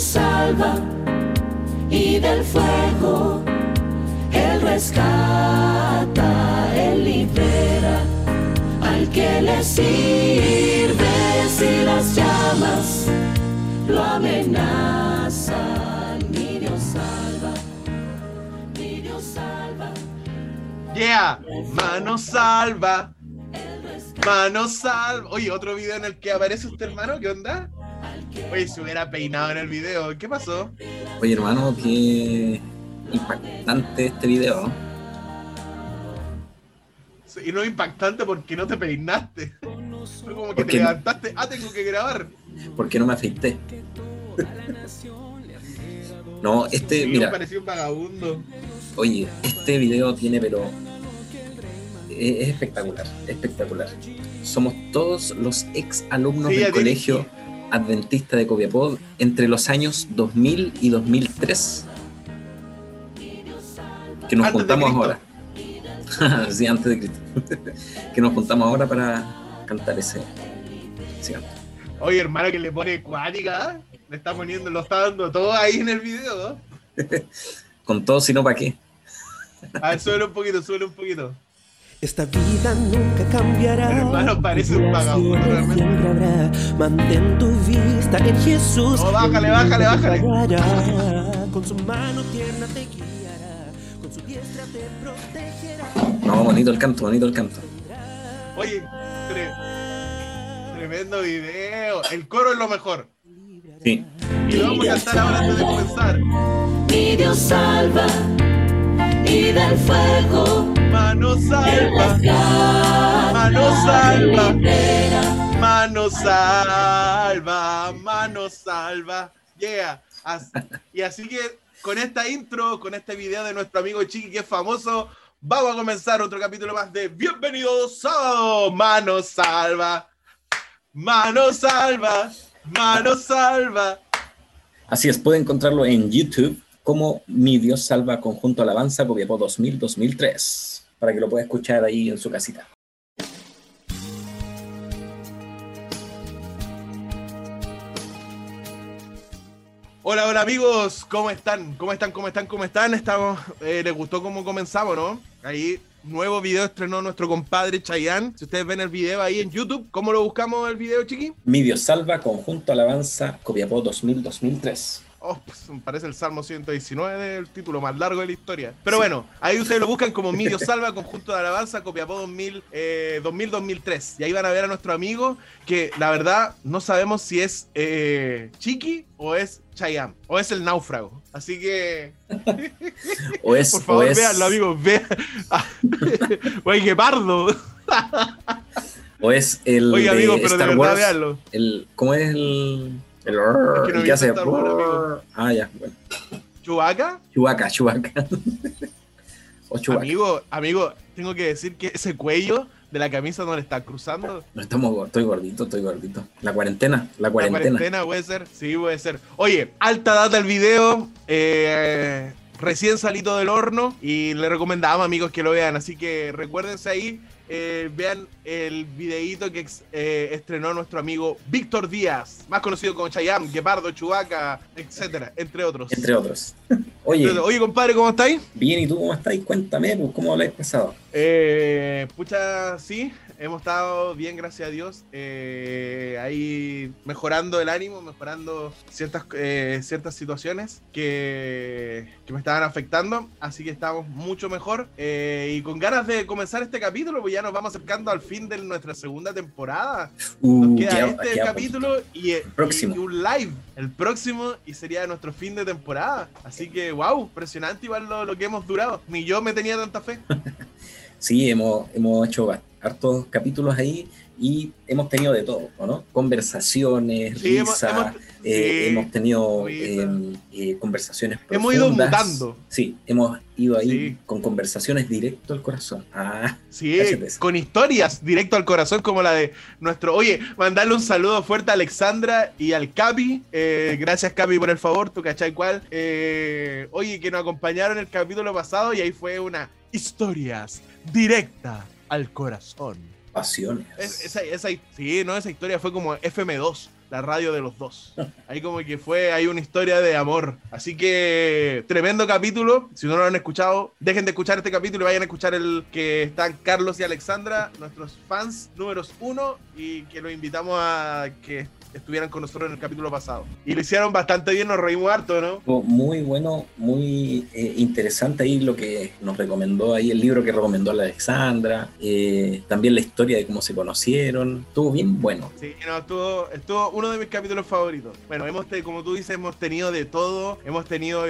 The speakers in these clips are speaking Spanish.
Salva y del fuego Él rescata, Él libera al que le sirve si las llamas lo amenazan. Mi Dios salva, mi Dios salva. Yeah, mano salva. Mano salva. Oye, otro video en el que aparece usted, hermano. ¿Qué onda? Oye, se hubiera peinado en el video. ¿Qué pasó? Oye, hermano, qué impactante este video. Y no impactante porque no te peinaste. Fue como que ¿Por te no? levantaste. Ah, tengo que grabar. ¿Por qué no me afeité? no, este, Sí, mira, parecía un vagabundo. oye, este video tiene, pero es, es espectacular, espectacular. Somos todos los ex alumnos Sí, del colegio adventista de Copiapó entre los años 2000 y 2003. Que nos Antes juntamos ahora. sí, antes de Cristo. que nos juntamos ahora para cantar ese. canto. Oye, hermano, que le pone cuática. ¿eh? Le está poniendo, lo está dando todo ahí en el video. ¿no? Con todo, sino para qué. A ver, sube un poquito, sube un poquito. Esta vida nunca cambiará. Hermano, parece un vagabundo, realmente. siempre habrá. Mantén tu vista en Jesús. No, bájale, bájale, bájale. Con su mano tierna te guiará. Con su diestra te protegerá. No, bonito el canto, bonito el canto. Oye, tre- tremendo video. El coro es lo mejor. Sí. Y lo vamos a cantar ahora antes de comenzar. Mi Dios salva y del fuego Mano salva, Mano salva. Mano salva, mano salva. Yeah. Y así que con esta intro, con este video de nuestro amigo Chiqui que es famoso, vamos a comenzar otro capítulo más de Bienvenidos Sábado. Mano salva, mano salva, mano salva. Así es, puede encontrarlo en YouTube como Mi Dios Salva Conjunto Alabanza Copiapó 2000-2003, para que lo pueda escuchar ahí en su casita. Hola, hola amigos, ¿cómo están? ¿Cómo están? ¿Cómo están? ¿Cómo están? Estamos, eh, ¿Les gustó cómo comenzamos, no? Ahí, nuevo video estrenó nuestro compadre Chayanne. Si ustedes ven el video ahí en YouTube, ¿cómo lo buscamos el video, chiqui? Mi Dios Salva Conjunto Alabanza Copiapó 2000-2003. Oh, pues, parece el Salmo 119, el título más largo de la historia. Pero bueno, ahí ustedes lo buscan como Mi Dios Salva, Conjunto de Alabanza, Copiapó 2000, eh, 2000-2003. Y ahí van a ver a nuestro amigo que la verdad no sabemos si es eh, Chiqui o es Chayanne o es el náufrago. Así que O es, Por favor, o es, véanlo, amigos. Vean. Oye, qué pardo. o es el Oye, de amigo, pero de Star verdad, Wars. véanlo. El, ¿Cómo es el...? El, que no que hace... Ah, ya, bueno. ¿Chubaca? Chubaca, Chubaca. o Chubaca. Amigo, amigo, tengo que decir que ese cuello de la camisa no le está cruzando. No estamos, estoy gordito, estoy gordito. La cuarentena, la La cuarentena. cuarentena puede ser. Sí, puede ser. Oye, alta data el video. eh, recién salido del horno. Y le recomendamos, amigos, que lo vean. Así que recuérdense ahí. Eh, vean el videíto que ex- eh, estrenó nuestro amigo Víctor Díaz, más conocido como Chayam, Guepardo, Chubaca, etcétera, entre otros. Entre otros. Oye, Oye, compadre, ¿cómo estáis? bien, ¿y tú cómo estás? Cuéntame, pues, ¿cómo lo has pasado? Eh, pucha, sí, hemos estado bien, gracias a Dios. Eh, ahí mejorando el ánimo, mejorando ciertas, eh, ciertas situaciones que, que me estaban afectando. Así que estamos mucho mejor. Eh, y con ganas de comenzar este capítulo, pues ya nos vamos acercando al fin de nuestra segunda temporada. Uh, Nos queda este capítulo y, eh, próximo. y un live. El próximo y sería nuestro fin de temporada. Así que, wow, impresionante igual lo, lo que hemos durado. Ni yo me tenía tanta fe. Sí, hemos, hemos hecho ba- hartos capítulos ahí y hemos tenido de todo, ¿o ¿no? Conversaciones, Sí, hemos- risa, hemos- eh, sí, hemos tenido eh, eh, conversaciones Hemos ido profundas. mutando. Sí, hemos ido ahí Sí. con conversaciones directo al corazón. Ah, Sí, con historias directo al corazón como la de nuestro... Oye, mandarle un saludo fuerte a Alexandra y al Capi. Eh, gracias Capi por el favor, tú cachai cuál. Oye, que nos acompañaron el capítulo pasado y ahí fue una historias directa al corazón. pasiones. Es- esa, esa- sí, no, esa historia fue como FM2. la radio de los dos. Ahí como que fue, hay una historia de amor. Así que tremendo capítulo. Si no lo han escuchado, dejen de escuchar este capítulo y vayan a escuchar el que están Carlos y Alexandra, nuestros fans números uno, y que los invitamos a que estuvieran con nosotros en el capítulo pasado. Y lo hicieron bastante bien, nos reímos harto, ¿no? Muy bueno, muy eh, interesante ahí lo que nos recomendó ahí, el libro que recomendó la Alexandra, eh, también la historia de cómo se conocieron, estuvo bien bueno. Sí, no, estuvo, estuvo uno de mis capítulos favoritos. Bueno, hemos como tú dices, hemos tenido de todo. Hemos tenido.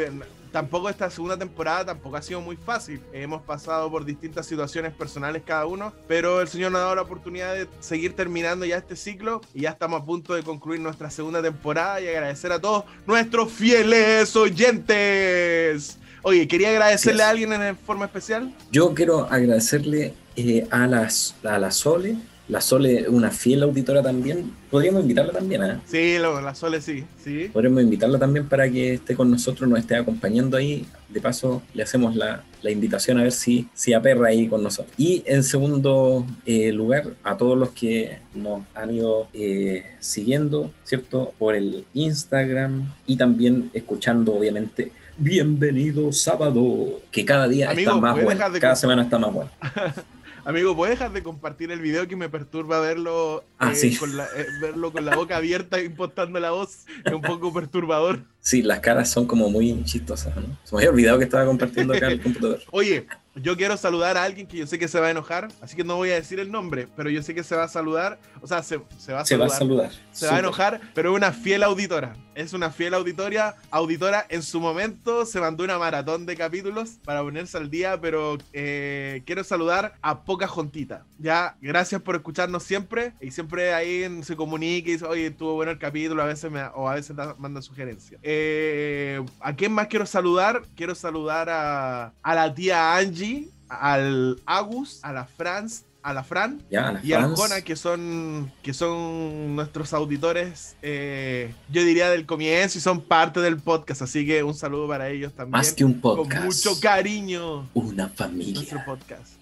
Tampoco esta segunda temporada tampoco ha sido muy fácil. Hemos pasado por distintas situaciones personales cada uno, pero el Señor nos ha dado la oportunidad de seguir terminando ya este ciclo y ya estamos a punto de concluir nuestra segunda temporada y agradecer a todos nuestros fieles oyentes. Oye, quería agradecerle a alguien en forma especial. Yo quiero agradecerle eh, a, las, a la Sole, la Sole, una fiel auditora también. Podríamos invitarla también, ¿ah? Sí, lo- la Sole sí, sí. Podríamos invitarla también para que esté con nosotros, nos esté acompañando ahí. De paso, le hacemos la, la invitación a ver si, si aperra ahí con nosotros. Y en segundo eh, lugar, a todos los que nos han ido eh, siguiendo, ¿cierto? Por el Instagram y también escuchando, obviamente. Bienvenido sábado, que cada día Amigo, está más ¿puedes bueno, cada semana está más bueno. Amigo, ¿puedes dejar de compartir el video que me perturba verlo, Ah, eh, sí. con la, eh, verlo con la boca abierta impostando la voz? Es un poco perturbador. Sí, las caras son como muy chistosas, ¿no? Se me había olvidado que estaba compartiendo acá el computador. Oye, yo quiero saludar a alguien que yo sé que se va a enojar, así que no voy a decir el nombre, pero yo sé que se va a saludar, o sea, se, se va a Se va a saludar. saludar. Se va a enojar, pero es una fiel auditora. Es una fiel auditoria. Auditora en su momento se mandó una maratón de capítulos para ponerse al día, pero eh, quiero saludar a Poca Jontita. Ya, gracias por escucharnos siempre y siempre ahí se comunica y dice, oye, estuvo bueno el capítulo, a veces me, o a veces da- manda sugerencias. Eh, ¿A quién más quiero saludar? Quiero saludar a, a la tía Angie, al Agus, a la Franz, a la Fran a las y fans. Arjona, que son, que son nuestros auditores, eh, yo diría del comienzo y son parte del podcast, así que un saludo para ellos también. Más que un con podcast. mucho cariño, Una nuestro familia. podcast.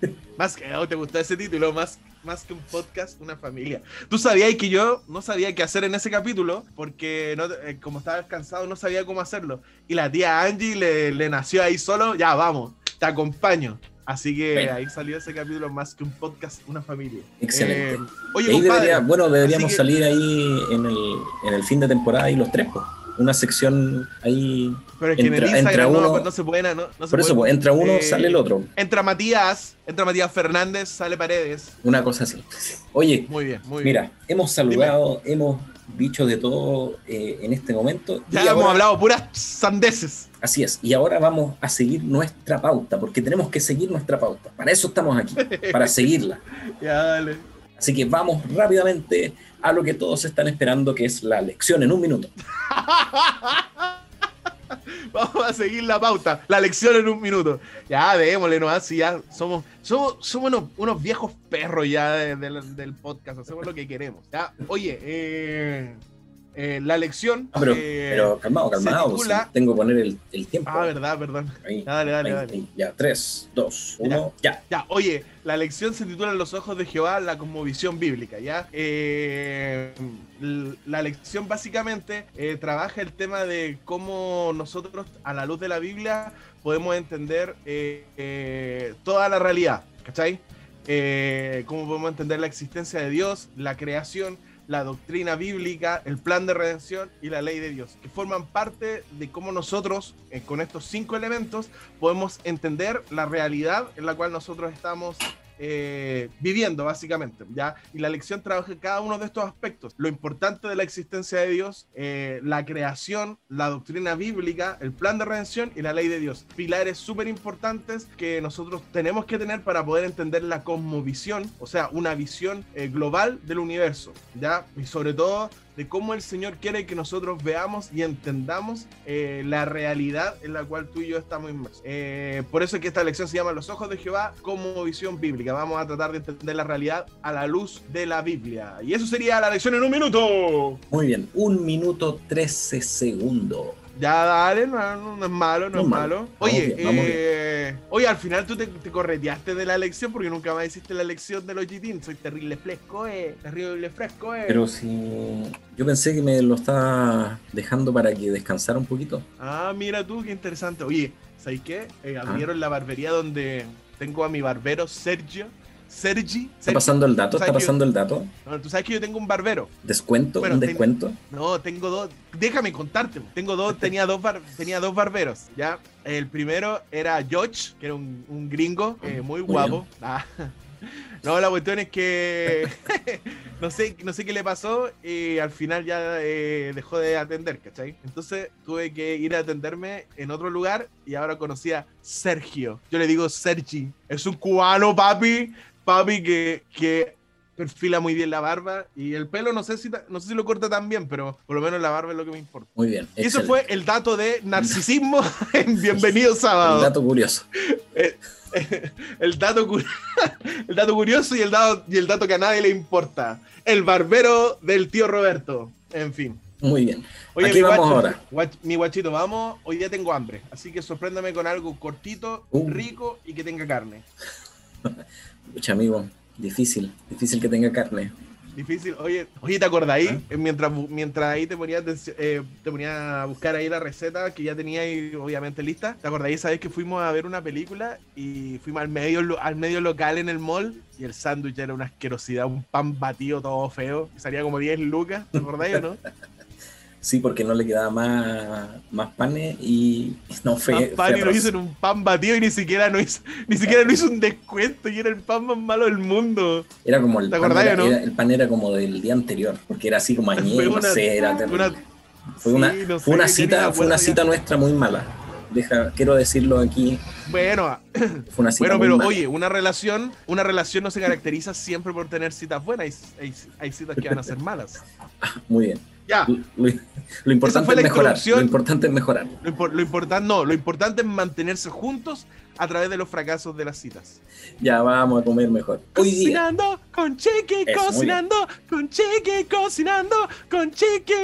Más que, oh, ¿te gustó ese título? Más, más que un podcast, una familia. Tú sabías que yo no sabía qué hacer en ese capítulo, porque no, eh, como estaba cansado no sabía cómo hacerlo. Y la tía Angie le, le nació ahí solo, ya vamos, te acompaño. Así que Bueno. ahí salió ese capítulo más que un podcast, una familia. Excelente. Eh, oye, ahí compadre, debería- bueno, deberíamos que- salir ahí en el, en el fin de temporada y los tres, pues. Una sección ahí. pero es que en el entra- entra Instagram no, uno- pues, no se puede, no, no se Por eso, puede. pues, entra uno, Eh, sale el otro. Entra Matías, entra Matías Fernández, sale Paredes. Una cosa así. Oye, Muy bien, muy bien. mira, hemos saludado, hemos dicho de todo eh, en este momento. Ya hemos ahora- hablado puras sandeces. Así es. Y ahora vamos a seguir nuestra pauta, porque tenemos que seguir nuestra pauta. Para eso estamos aquí, para seguirla. Ya, dale. Así que vamos rápidamente a lo que todos están esperando, que es la lección en un minuto. Vamos a seguir la pauta, la lección en un minuto. Ya, démosle, ¿no? Así ya somos, somos, somos unos, unos viejos perros ya de- de- del podcast, hacemos lo que queremos. Ya, oye, eh, eh, la lección. Ah, pero, eh, pero calmado, se calmado. titula- sí, tengo que poner el, el tiempo. Ah, verdad, perdón. Ahí, dale, dale, ahí, dale. ahí. Ya, 3, 2, 1, ya. Ya, oye, la lección se titula Los ojos de Jehová, la cosmovisión bíblica, ¿ya? Eh, la lección básicamente eh, trabaja el tema de cómo nosotros, a la luz de la Biblia, podemos entender eh, eh, toda la realidad, ¿cachai? Cómo podemos entender la existencia de Dios, la creación, la doctrina bíblica, el plan de redención y la ley de Dios, que forman parte de cómo nosotros, eh, con estos cinco elementos, podemos entender la realidad en la cual nosotros estamos eh, viviendo, básicamente. ¿ya? Y la lección trabaja cada uno de estos aspectos. Lo importante de la existencia de Dios, eh, la creación, la doctrina bíblica, el plan de redención y la ley de Dios. Pilares súper importantes que nosotros tenemos que tener para poder entender la cosmovisión, o sea, una visión eh, global del universo. ¿ya? Y sobre todo de cómo el Señor quiere que nosotros veamos y entendamos eh, la realidad en la cual tú y yo estamos inmersos. Eh, por eso es que esta lección se llama Los ojos de Jehová como visión bíblica. Vamos a tratar de entender la realidad a la luz de la Biblia. Y eso sería la lección en un minuto. Muy bien, un minuto 13 segundos. Ya, dale, no, es malo, no, No es malo. Oye, bien, eh, oye, al final tú te, te correteaste de la elección porque nunca más hiciste la elección de los GT. Soy terrible fresco, eh. Terrible fresco, eh. Pero si yo pensé que me lo estaba dejando para que descansara un poquito. Ah, mira tú, qué interesante. Oye, ¿sabes qué? Eh, Ah. abrieron la barbería donde tengo a mi barbero Sergio. Sergi. ¿Está pasando el dato? ¿Sabes ¿Está pasando el dato? No, tú sabes que yo tengo un barbero. ¿Descuento? Bueno, ¿Un ten- descuento? No, tengo dos. Déjame contarte. Tengo dos, tenía dos, bar- tenía dos barberos, ¿ya? El primero era George, que era un, un gringo eh, muy Muy guapo. Ah. No, la cuestión es que no sé, no sé qué le pasó y al final ya eh, dejó de atender, ¿cachai? Entonces tuve que ir a atenderme en otro lugar y ahora conocí a Sergio. Yo le digo Sergi. Es un cubano, papi. Papi que, que perfila muy bien la barba y el pelo no sé si no sé si lo corta tan bien, pero por lo menos la barba es lo que me importa. Muy bien. Y eso fue el dato de narcisismo en Bienvenido el Sábado. dato curioso. El dato, cu- el dato curioso y el dato, y el dato que a nadie le importa. El barbero del tío Roberto. En fin. Muy bien. Oye, Aquí mi vamos guacho- ahora. guach- mi guachito, vamos. Hoy día tengo hambre. Así que sorpréndame con algo cortito, Uh. rico y que tenga carne. Pucha, amigo, difícil. Difícil que tenga carne. Difícil. Oye, oye ¿te acordáis? ¿Ah? Eh, Mientras, mientras ahí te ponías, eh, te ponías a buscar ahí la receta que ya tenía ahí obviamente lista. ¿Te acordáis? ¿Sabes que fuimos a ver una película y fuimos al medio, al medio local en el mall y el sándwich era una asquerosidad, un pan batido todo feo. salía como 10 lucas. ¿Te acordáis o no? Sí, porque no le quedaba más, más panes y no fue. Más pan y lo hizo en un pan batido y ni siquiera no hizo, ni siquiera no hizo un descuento y era el pan más malo del mundo. Era como el ¿Te pan, acordás, era, no? era- el pan era como del día anterior, porque era así como añejo, Fue no una- sé, era terrible. una- fue una, sí, no fue una cita, fue una ya. cita nuestra muy mala. Deja, quiero decirlo aquí, Bueno, fue una cita Bueno, pero mala. oye, una relación, una relación no se caracteriza siempre por tener citas buenas, hay, hay- hay citas que van a ser malas. Muy bien. Ya, Lo, importante es mejorar. Lo importante es mejorar. lo, impor- lo importante no, lo importante es mantenerse juntos a través de los fracasos de las citas. Ya vamos a comer mejor. Hoy día, Cocinando con Eso, muy cocinando con Chiqui, cocinando con Chiqui.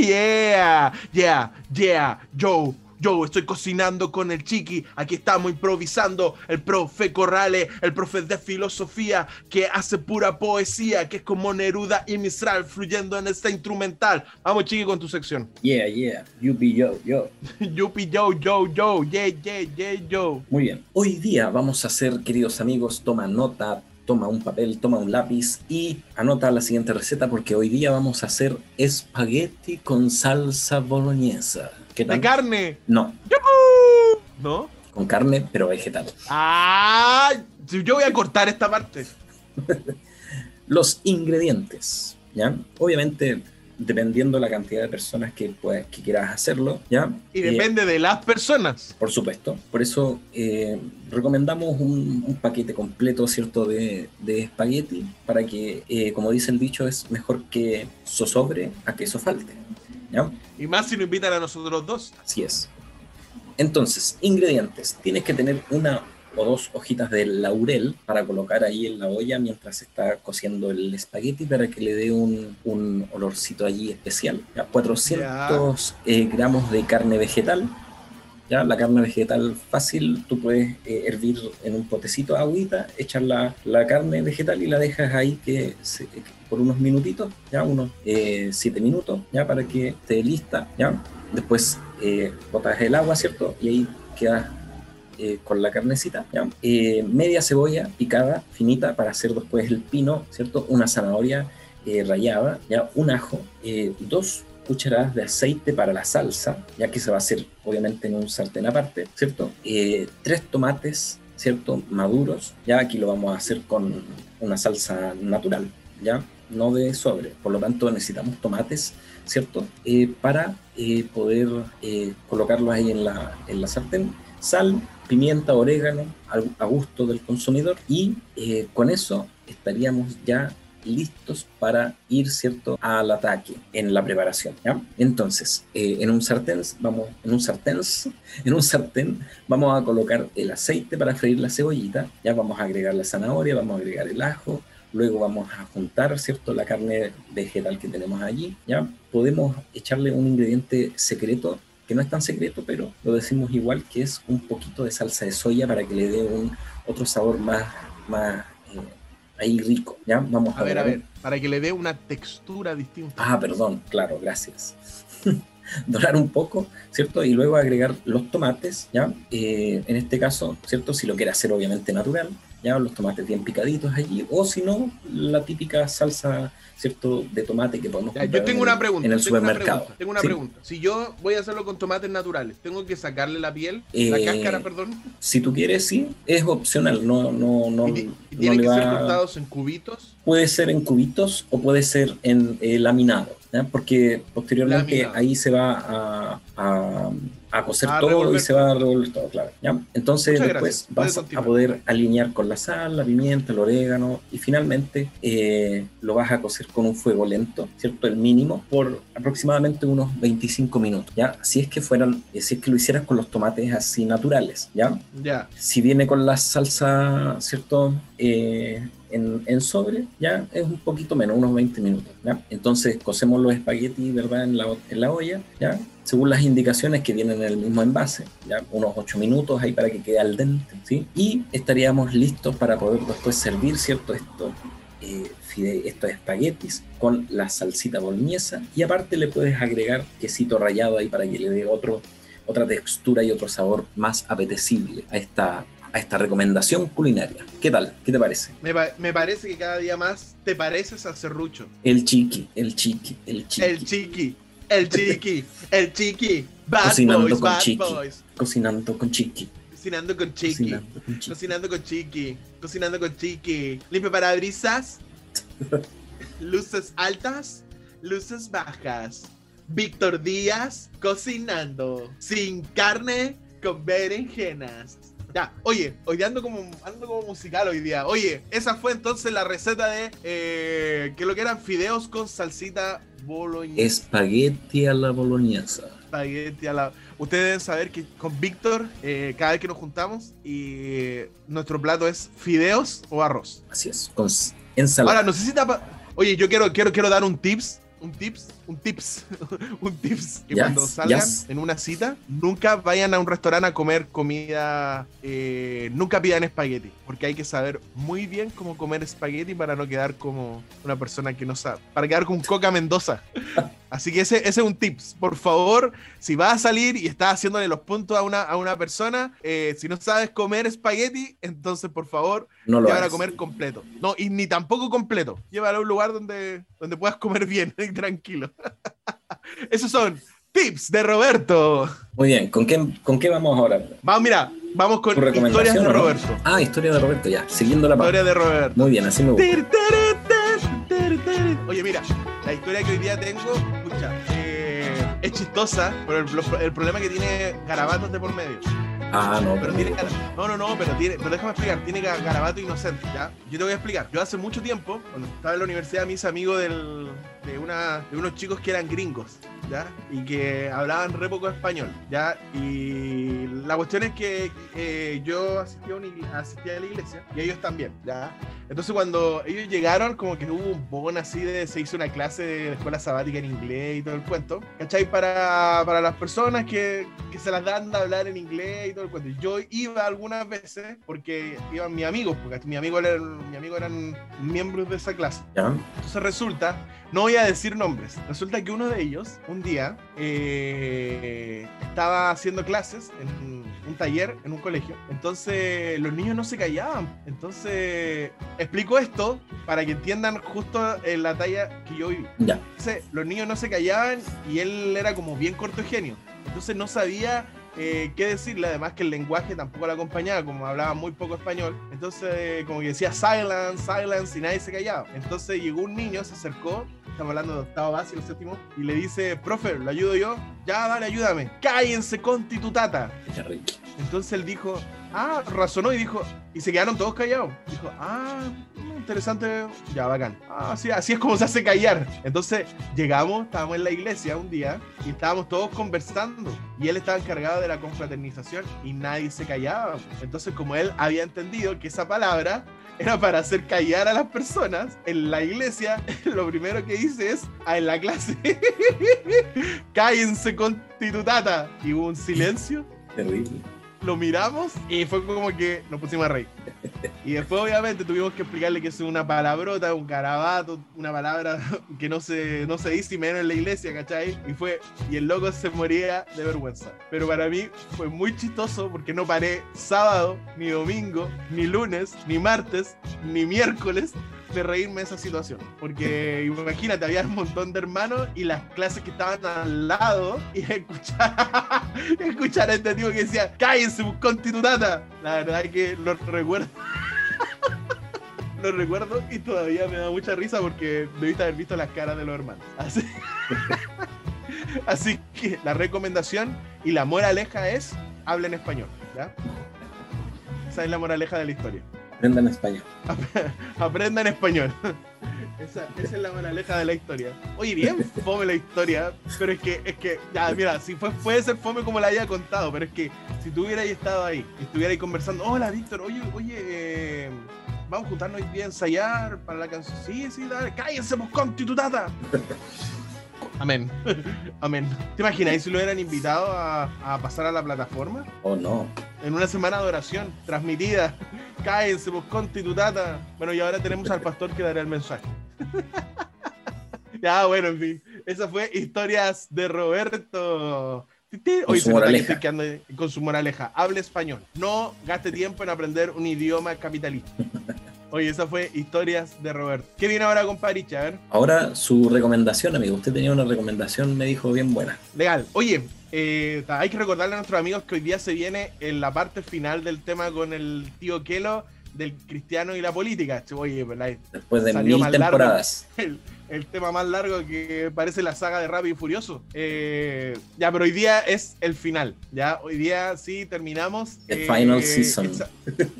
Yeah, yeah, yeah, yo. Yo estoy cocinando con el chiqui, aquí estamos improvisando, el profe Corrales, el profe de filosofía que hace pura poesía, que es como Neruda y Mistral fluyendo en esta instrumental. Vamos chiqui con tu sección. yeah, yeah, yupi, yo, yo. Yupi, yo, yo, yo, yeah, yeah, yeah, yo. Muy bien. Hoy día vamos a hacer, queridos amigos, toma nota, toma un papel, toma un lápiz y anota la siguiente receta porque hoy día vamos a hacer espagueti con salsa boloñesa. ¿Qué De carne. No, ¿No? con carne, pero vegetal. Ah, yo voy a cortar esta parte. Los ingredientes, ¿ya? Obviamente, dependiendo la cantidad de personas que, pues, que quieras hacerlo, ¿ya? Y Eh, depende de las personas. Por supuesto. Por eso eh, recomendamos un, un paquete completo, ¿cierto?, de, de espagueti para que, eh, como dice el dicho, es mejor que zozobre a que eso falte. ¿Ya? Y más si nos invitan a nosotros dos. Así es. Entonces, ingredientes. Tienes que tener una o dos hojitas de laurel para colocar ahí en la olla mientras está cociendo el espagueti para que le dé un, un olorcito allí especial. ¿ya? 400 eh, gramos de carne vegetal. La carne vegetal fácil, tú puedes eh, hervir en un potecito agüita, echar la, la carne vegetal y la dejas ahí que se- por unos minutitos, ya unos 7 minutos, ya para que esté lista, ya. Después eh, botas el agua, ¿cierto? Y ahí queda eh, con la carnecita, ¿ya? Eh, media cebolla picada, finita, para hacer después el pino, ¿cierto? Una zanahoria eh, ¿ya? Un ajo, eh, dos cucharadas de aceite para la salsa, ya que se va a hacer obviamente en un sartén aparte, ¿cierto? Eh, tres tomates, ¿cierto? Maduros, ya aquí lo vamos a hacer con una salsa natural, ¿ya? No de sobre, por lo tanto necesitamos tomates, ¿cierto? Eh, para eh, poder colocarlos ahí en la, en la sartén, sal, pimienta, orégano, a gusto del consumidor y con eso estaríamos ya listos para ir cierto al ataque en la preparación entonces eh, en un sartén vamos en un sartén en un sartén vamos a colocar el aceite para freír la cebollita ya vamos a agregar la zanahoria vamos a agregar el ajo luego vamos a juntar cierto la carne vegetal que tenemos allí ya podemos echarle un ingrediente secreto que no es tan secreto, pero lo decimos igual, que es un poquito de salsa de soya para que le dé un otro sabor más, más ahí rico. ¿ya? Vamos a, A ver, a ver, para que le dé una textura distinta. Ah, perdón, claro, gracias. Dorar un poco, ¿cierto? Y luego agregar los tomates, ¿ya? Eh, en este caso, ¿cierto? Si lo quiere hacer obviamente natural, ¿ya? Los tomates bien picaditos allí, o si no, la típica salsa, ¿cierto? De tomate que podemos comprar yo tengo en, una pregunta. en el tengo una supermercado. pregunta, Tengo una ¿sí? pregunta. Si yo voy a hacerlo con tomates naturales, ¿tengo que sacarle la piel? la Eh, cáscara, perdón. Si tú quieres, sí, es opcional, no, no, no, y, no que ser cortados en cubitos. Puede ser en cubitos o puede ser en eh, laminado, porque posteriormente Laminado. ahí se va a, a, a cocer A todo y revolver se va a revolver todo, claro. ¿ya? Entonces Muchas después gracias. Puede vas a poder alinear con la sal, la pimienta, el orégano y finalmente eh, lo vas a cocer con un fuego lento, ¿cierto? El mínimo por aproximadamente unos 25 minutos, ¿ya? Si es que fueran, eh, si es que lo hicieras con los tomates así naturales, ¿ya? Ya. si viene con la salsa, ¿cierto? Eh, en, en sobre, ya es un poquito menos, unos 20 minutos, ¿ya? Entonces cocemos los espaguetis, ¿verdad? En la, en la olla, ¿ya? Según las indicaciones que vienen en el mismo envase, ¿ya? Unos 8 minutos ahí para que quede al dente, ¿sí? Y estaríamos listos para poder después servir, ¿cierto? Esto, eh, fide- estos espaguetis con la salsita boloñesa y aparte le puedes agregar quesito rallado ahí para que le dé otro, otra textura y otro sabor más apetecible a esta, a esta recomendación culinaria. ¿Qué tal? ¿Qué te parece? Me, pa- me parece que cada día más te pareces a Serrucho. El chiqui, el chiqui, el chiqui. El chiqui, el chiqui, el chiqui. Bad Cocinando boys, con bad chiqui. boys. Cocinando con chiqui. Cocinando con chiqui. Cocinando con chiqui. Cocinando con chiqui. Limpia parabrisas. Luces altas. Luces bajas. Víctor Díaz cocinando. Sin carne, con berenjenas. Ya, oye, hoy día ando como, ando como musical hoy día. Oye, esa fue entonces la receta de eh, que lo que eran fideos con salsita boloñesa. Espagueti a la boloñesa. espagueti a la... Ustedes deben saber que con Víctor, eh, cada vez que nos juntamos, y nuestro plato es fideos o arroz. Así es, con ensalada. Ahora, no sé si tapa... Oye, yo quiero, quiero, quiero dar un tips. Un tips, un tips, un tips. Que Yes, cuando salgan yes. en una cita, nunca vayan a un restaurante a comer comida, eh, nunca pidan espagueti, porque hay que saber muy bien cómo comer espagueti para no quedar como una persona que no sabe, para quedar como un Coca Mendoza. Así que ese, ese es un tips. Por favor, si vas a salir y estás haciéndole los puntos a una, a una persona, eh, si no sabes comer espagueti, entonces por favor, no lo llévala a comer completo. No, y ni tampoco completo. Llévala a un lugar donde, donde puedas comer bien y tranquilo. Esos son tips de Roberto. Muy bien, ¿con qué, ¿con qué vamos ahora? Vamos, mira, vamos con ¿Tu historias de no? Roberto. Ah, historia de Roberto, ya. Siguiendo la. Historia de Roberto. Muy bien, así me gusta. Oye, mira, la historia que hoy día tengo, escucha, es chistosa, pero el, problema es que tiene garabatos de por medio. Ah, no, Pero tiene no, no, no, pero tiene, pero déjame explicar, tiene ga- garabato inocente, ¿ya? Yo te voy a explicar. Yo hace mucho tiempo, cuando estaba en la universidad, me hice amigo del, de, una, de unos chicos que eran gringos, ¿ya? Y que hablaban re poco español, ¿ya? Y la cuestión es que eh, yo asistí a, una a la iglesia y ellos también, ¿ya? Entonces cuando ellos llegaron, como que hubo un bon así de, se hizo una clase de la escuela sabática en inglés y todo el cuento, ¿cachai? Para, para las personas que, que se las dan de hablar en inglés y todo el cuento. Yo iba algunas veces porque iban mis amigos, porque mi amigo, era, mi amigo eran miembros de esa clase. ya. Entonces resulta, no voy a decir nombres, resulta que uno de ellos, un día, eh, estaba haciendo clases en un taller en un colegio. Entonces los niños no se callaban. Entonces explico esto para que entiendan justo en la talla que yo viví. Entonces los niños no se callaban y él era como bien corto genio. Entonces no sabía eh, qué decirle, además que el lenguaje tampoco lo acompañaba, como hablaba muy poco español. Entonces como que decía silence, silence y nadie se callaba. Entonces llegó un niño, se acercó, estamos hablando de octavo básico, séptimo, y le dice, profe, ¿lo ayudo yo? Ya, dale, ayúdame. Cállense con titutata. Entonces él dijo, ah, razonó y dijo, y se quedaron todos callados. Dijo, ah, interesante, ya, bacán. Ah, así, así es como se hace callar. Entonces llegamos, estábamos en la iglesia un día y estábamos todos conversando y él estaba encargado de la confraternización y nadie se callaba. Entonces como él había entendido que esa palabra era para hacer callar a las personas en la iglesia, lo primero que dice es, ah, en la clase, cállense constitutata. Y hubo un silencio Terrible. Lo miramos y fue como que nos pusimos a reír. Y después, obviamente, tuvimos que explicarle que es una palabrota, un carabato, una palabra que no se, no se dice y menos en la iglesia, ¿cachai? Y fue, y el loco se moría de vergüenza. Pero para mí fue muy chistoso porque no paré sábado, ni domingo, ni lunes, ni martes, ni miércoles de reírme de esa situación. Porque imagínate, había un montón de hermanos y las clases que estaban al lado y escuchar, escuchar a este tipo que decía, cállense, pues, constitutata. La verdad es que lo recuerdo. lo recuerdo y todavía me da mucha risa porque debiste haber visto las caras de los hermanos. Así, Así que la recomendación y la moraleja es, hablen español. ¿ya? Esa es la moraleja de la historia. Aprendan español. Aprendan español. Esa, esa es la moraleja de la historia. Oye, bien fome la historia, pero es que, es que, ya, mira, si fue, puede ser fome como la haya contado, pero es que si tú hubieras estado ahí, y estuvierais conversando, hola Víctor, oye, oye, eh, vamos a juntarnos hoy día a ensayar para la canción. Sí, sí, dale, cállense, pues, constitutada. Amén. Amén. ¿Te imaginas si lo hubieran invitado a, a pasar a la plataforma? Oh, no. en una semana de oración transmitida. Cállense, pues constitutata. Bueno, y ahora tenemos al pastor que dará el mensaje. ya, bueno, en fin. Esa fue Historias de Roberto. Hoy se nota que moraleja. estoy quedando con su moraleja. Hable español. No gaste tiempo en aprender un idioma capitalista. Oye, esa fue Historias de Roberto. ¿Qué viene ahora, compadre? A ver. Ahora su recomendación, amigo. Usted tenía una recomendación, me dijo, bien buena. Legal. Oye, eh, hay que recordarle a nuestros amigos que hoy día se viene en la parte final del tema con el tío Kelo del cristiano y la política. Oye, pues, la- Después de mil largo. el, el tema más largo que parece la saga de Rápido y Furioso. Eh, ya, pero hoy día es el final. Ya, hoy día sí terminamos. The eh, final season. esa-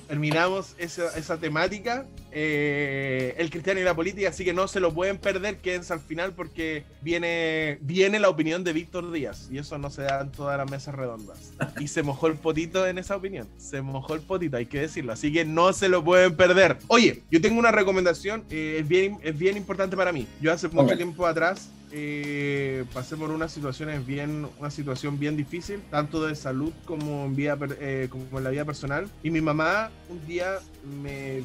terminamos esa, esa temática. eh, el cristiano y la política, así que no se lo pueden perder, quédense al final porque viene, viene la opinión de Víctor Díaz y eso no se da en todas las mesas redondas. Y se mojó el potito en esa opinión, se mojó el potito, hay que decirlo, así que no se lo pueden perder. Oye, yo tengo una recomendación, eh, es, bien, es bien importante para mí. Yo hace mucho tiempo atrás eh, pasé por unas situaciones bien, una situación bien difícil, tanto de salud como en, vida, eh, como en la vida personal. Y mi mamá un día me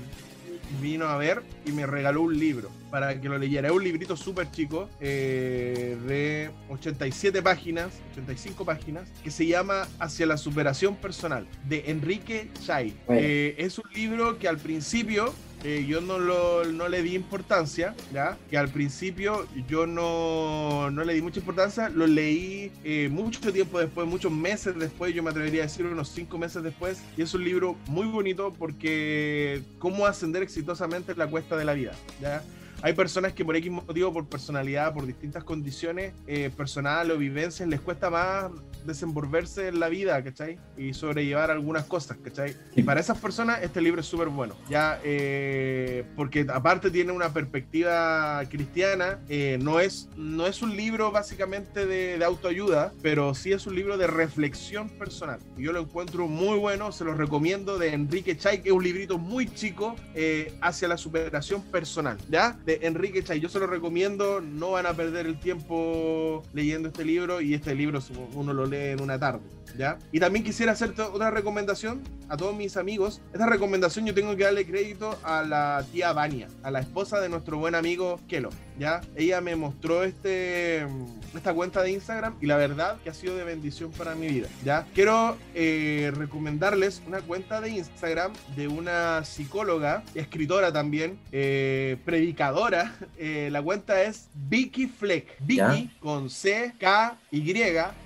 vino a ver y me regaló un libro para que lo leyera. Es un librito súper chico eh, de 87 páginas, 85 páginas, que se llama Hacia la superación personal, de Enrique Chay. Bueno. Eh, es un libro que al principio eh, yo no, lo, no le di importancia, ¿ya? Que al principio yo no, no le di mucha importancia, lo leí eh, mucho tiempo después, muchos meses después, yo me atrevería a decir unos cinco meses después, y es un libro muy bonito porque cómo ascender exitosamente en la cuesta de la vida, ¿ya? Hay personas que por X motivo, por personalidad, por distintas condiciones eh, personales o vivencias, les cuesta más desenvolverse en la vida, ¿cachai? Y sobrellevar algunas cosas, ¿cachai? Y para esas personas este libro es súper bueno, ya, eh, porque aparte tiene una perspectiva cristiana, eh, no, es, no es un libro básicamente de, de autoayuda, pero sí es un libro de reflexión personal. Yo lo encuentro muy bueno, se lo recomiendo de Enrique Chay, que es un librito muy chico eh, hacia la superación personal, ¿ya? De Enrique Chay, yo se lo recomiendo, no van a perder el tiempo leyendo este libro y este libro uno lo lee en una tarde. ¿Ya? Y también quisiera hacerte otra recomendación a todos mis amigos. Esta recomendación yo tengo que darle crédito a la tía Vania, a la esposa de nuestro buen amigo Kelo. ¿ya? Ella me mostró este, esta cuenta de Instagram y la verdad que ha sido de bendición para mi vida. ¿ya? Quiero eh, recomendarles una cuenta de Instagram de una psicóloga, escritora también, eh, predicadora. Eh, la cuenta es Vicky Fleck. Vicky ¿Ya? con C, K, Y,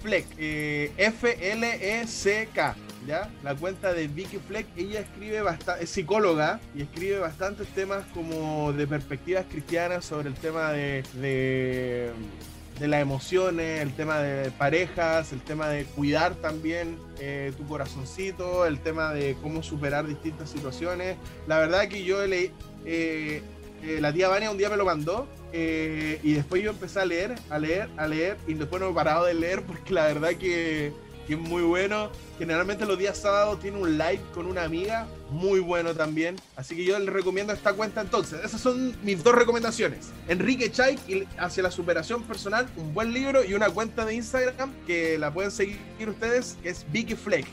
Fleck. Eh, F-L-E-C-K. ¿Ya? La cuenta de Vicky Fleck, ella escribe bastante, es psicóloga y escribe bastantes temas como de perspectivas cristianas sobre el tema de, de, las emociones, el tema de parejas, el tema de cuidar también eh, tu corazoncito, el tema de cómo superar distintas situaciones. La verdad que yo leí, eh, eh, la tía Vania un día me lo mandó eh, y después yo empecé a leer, a leer, a leer y después no he parado de leer porque la verdad que, es muy bueno. Generalmente los días sábados tiene un live con una amiga, muy bueno también. Así que yo les recomiendo esta cuenta entonces. Esas son mis dos recomendaciones. Enrique Chay y hacia la superación personal, un buen libro y una cuenta de Instagram que la pueden seguir ustedes, que es Vicky Fleck,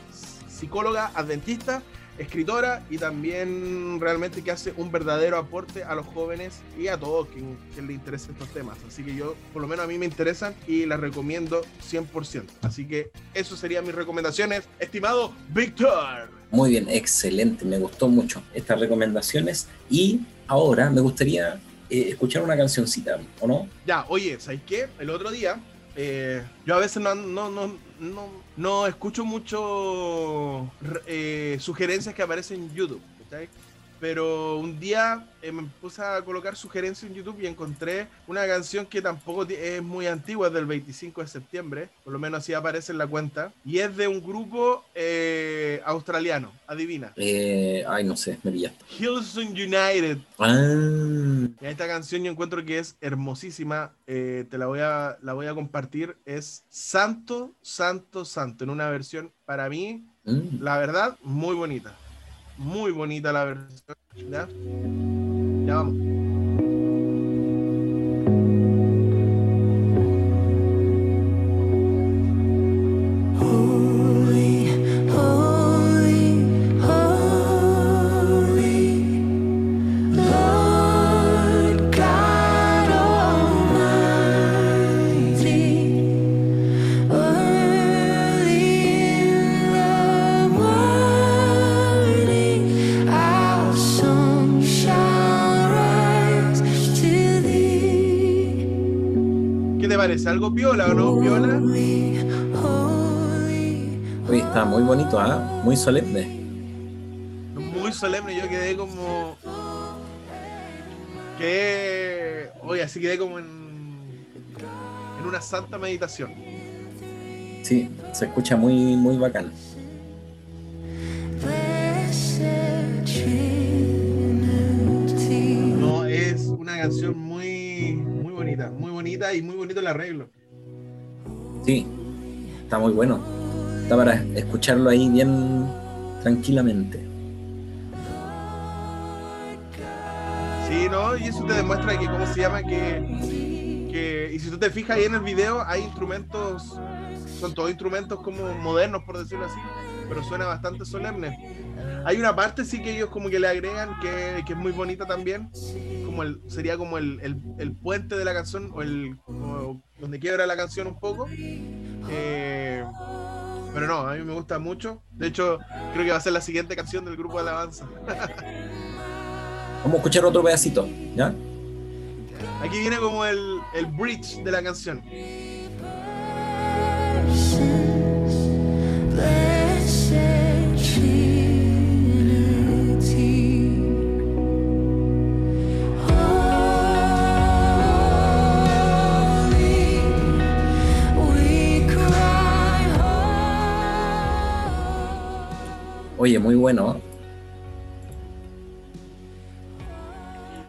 psicóloga adventista escritora y también realmente que hace un verdadero aporte a los jóvenes y a todos quien, quien le interesen estos temas. Así que yo, por lo menos a mí me interesan y las recomiendo 100%. Así que eso serían mis recomendaciones, estimado Víctor. Muy bien, excelente, me gustó mucho estas recomendaciones y ahora me gustaría eh, escuchar una cancioncita, ¿o no? Ya, oye, ¿sabes qué? El otro día, eh, yo a veces no, no, no, no, no escucho mucho eh, sugerencias que aparecen en YouTube. Pero un día eh, me puse a colocar sugerencias en YouTube y encontré una canción que tampoco es muy antigua, es del 25 de septiembre, por lo menos así aparece en la cuenta, y es de un grupo eh, australiano, adivina, Eh, ay, no sé, me pillaste. Hillsong United. Ah, esta canción yo encuentro que es hermosísima, eh, te la voy, a, la voy a compartir, es Santo, Santo, Santo, en una versión para mí, mm, la verdad, muy bonita. Muy bonita la versión. Piola o no piola? Oye, está muy bonito, ¿ah? Muy solemne. Muy solemne, yo quedé como. Quedé. Oye, así quedé como en. En una santa meditación. Sí, se escucha muy, muy bacán. No, es una canción muy. Muy bonita. Muy bonita y muy bonito el arreglo. Sí, está muy bueno. Está para escucharlo ahí bien tranquilamente. Sí, ¿no? Y eso te demuestra que, ¿cómo se llama? Que, que- y si tú te fijas ahí en el video, hay instrumentos, son todos instrumentos como modernos, por decirlo así, pero suena bastante solemne. Hay una parte sí que ellos como que le agregan que, que es muy bonita también, como el, sería como el, el- el puente de la canción, o el o donde quiebra la canción un poco. Eh, pero no, a mí me gusta mucho. De hecho, creo que va a ser la siguiente canción del grupo de alabanza. Vamos a escuchar otro pedacito, ¿ya? Aquí viene como el, el bridge de la canción. Oye, muy bueno.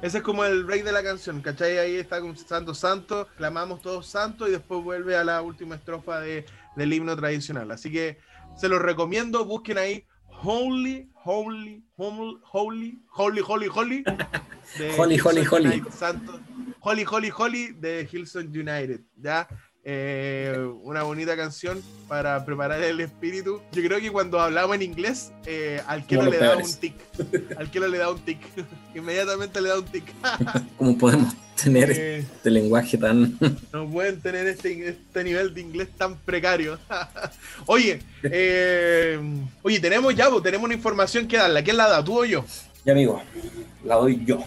Ese es como el break de la canción, ¿cachai? Ahí está con Santo Santo, clamamos todos santos y después vuelve a la última estrofa de, del himno tradicional. Así que se los recomiendo, busquen ahí Holy, Holy, Holy, Holy, Holy, Holy, Holy. Holy, holy, holy. Santo, Holy, Holy, Holy de Hillsong United, ¿ya? Eh, una bonita canción para preparar el espíritu. Yo creo que cuando hablamos en inglés, eh, al que le da un tic. Al que le da un tic. Inmediatamente le da un tic. ¿Cómo podemos tener Eh, este lenguaje tan... no pueden tener este, este nivel de inglés tan precario. oye, eh, oye, tenemos ya, tenemos una información que darle. ¿Quién la da? ¿Tú o yo? Ya amigo, la doy yo.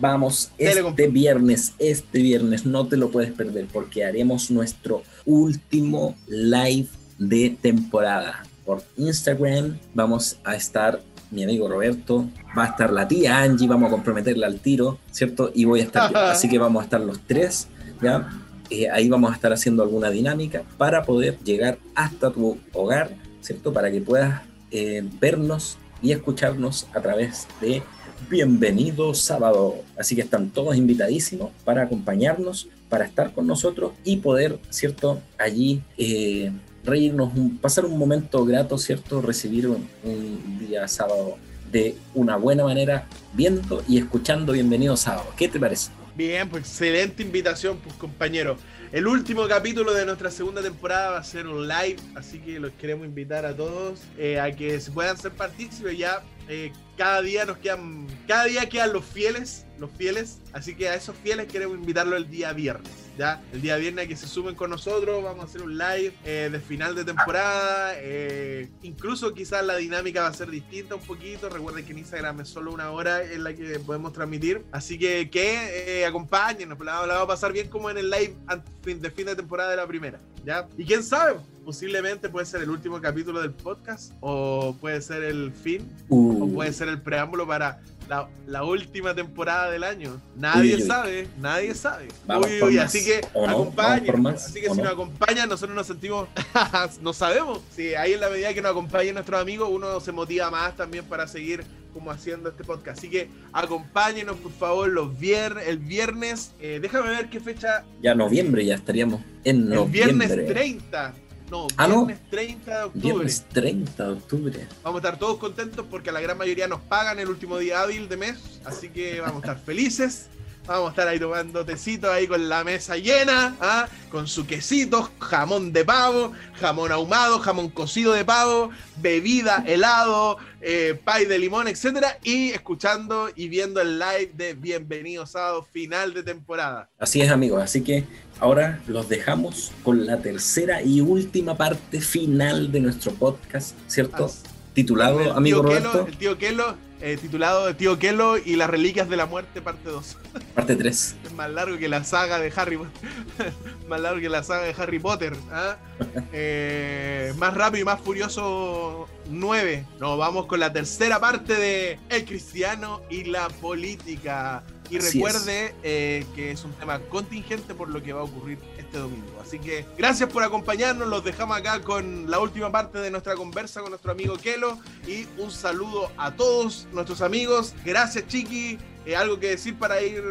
Vamos, este viernes, este viernes no te lo puedes perder porque haremos nuestro último live de temporada. Por Instagram vamos a estar mi amigo Roberto, va a estar la tía Angie, vamos a comprometerla al tiro, ¿cierto? Y voy a estar yo. Así que vamos a estar los tres, ¿ya? eh, ahí vamos a estar haciendo alguna dinámica para poder llegar hasta tu hogar, ¿cierto? Para que puedas eh, vernos y escucharnos a través de Bienvenido Sábado. Así que están todos invitadísimos para acompañarnos, para estar con nosotros y poder, ¿cierto? Allí eh, reírnos, pasar un momento grato, ¿cierto? Recibir un, un día sábado de una buena manera, viendo y escuchando Bienvenido Sábado. ¿Qué te parece? Bien, pues excelente invitación, pues compañero. El último capítulo de nuestra segunda temporada va a ser un live, así que los queremos invitar a todos eh, a que se puedan ser partícipes ya. eh, cada día nos quedan, cada día quedan los fieles, los fieles, así que a esos fieles queremos invitarlos el día viernes, ya, el día viernes que se sumen con nosotros, vamos a hacer un live eh, de final de temporada, eh, incluso quizás la dinámica va a ser distinta un poquito, recuerden que en Instagram es solo una hora en la que podemos transmitir, así que que eh, acompáñenos, la, la vamos a pasar bien como en el live de fin de temporada de la primera, ¿ya? Y quién sabe, posiblemente puede ser el último capítulo del podcast, o puede ser el fin, Uh, o puede ser el preámbulo para la, la última temporada del año. Nadie Uy, uy, uy. sabe, nadie sabe. Vamos Uy, así que ¿o no? acompañen. Así que ¿o si no? nos acompañan, nosotros nos sentimos, no sabemos. Sí, ahí en la medida que nos acompañen nuestros amigos, uno se motiva más también para seguir como haciendo este podcast. Así que acompáñenos, por favor, los viernes, el viernes, eh, déjame ver qué fecha, ya noviembre, ya estaríamos en el noviembre. viernes 30. No, Ah, no. viernes 30 de octubre. Viernes 30 de octubre. Vamos a estar todos contentos porque a la gran mayoría nos pagan el último día hábil de mes, así que vamos a estar felices. Vamos a estar ahí tomando tecito ahí con la mesa llena, ¿ah? con su quesito, jamón de pavo, jamón ahumado, jamón cocido de pavo, bebida, helado, eh, pay de limón, etcétera, y escuchando y viendo el live de Bienvenido Sábado final de temporada. Así es, amigos. Así que ahora los dejamos con la tercera y última parte final de nuestro podcast, ¿cierto? Así- Titulado, amigo Roberto, Kelo, el tío Kelo, eh, titulado tío Kelo y las reliquias de la muerte, parte 2. parte 3. Es más largo que la saga de Harry Potter. más largo que la saga de Harry Potter. ¿ah? Eh, más rápido y más furioso 9. Nos vamos con la tercera parte de El cristiano y la política. Y recuerde eh, que es un tema contingente por lo que va a ocurrir este domingo. Así que gracias por acompañarnos. Los dejamos acá con la última parte de nuestra conversa con nuestro amigo Kelo. Y un saludo a todos nuestros amigos. Gracias, Chiqui. Eh, ¿Algo que decir para ir,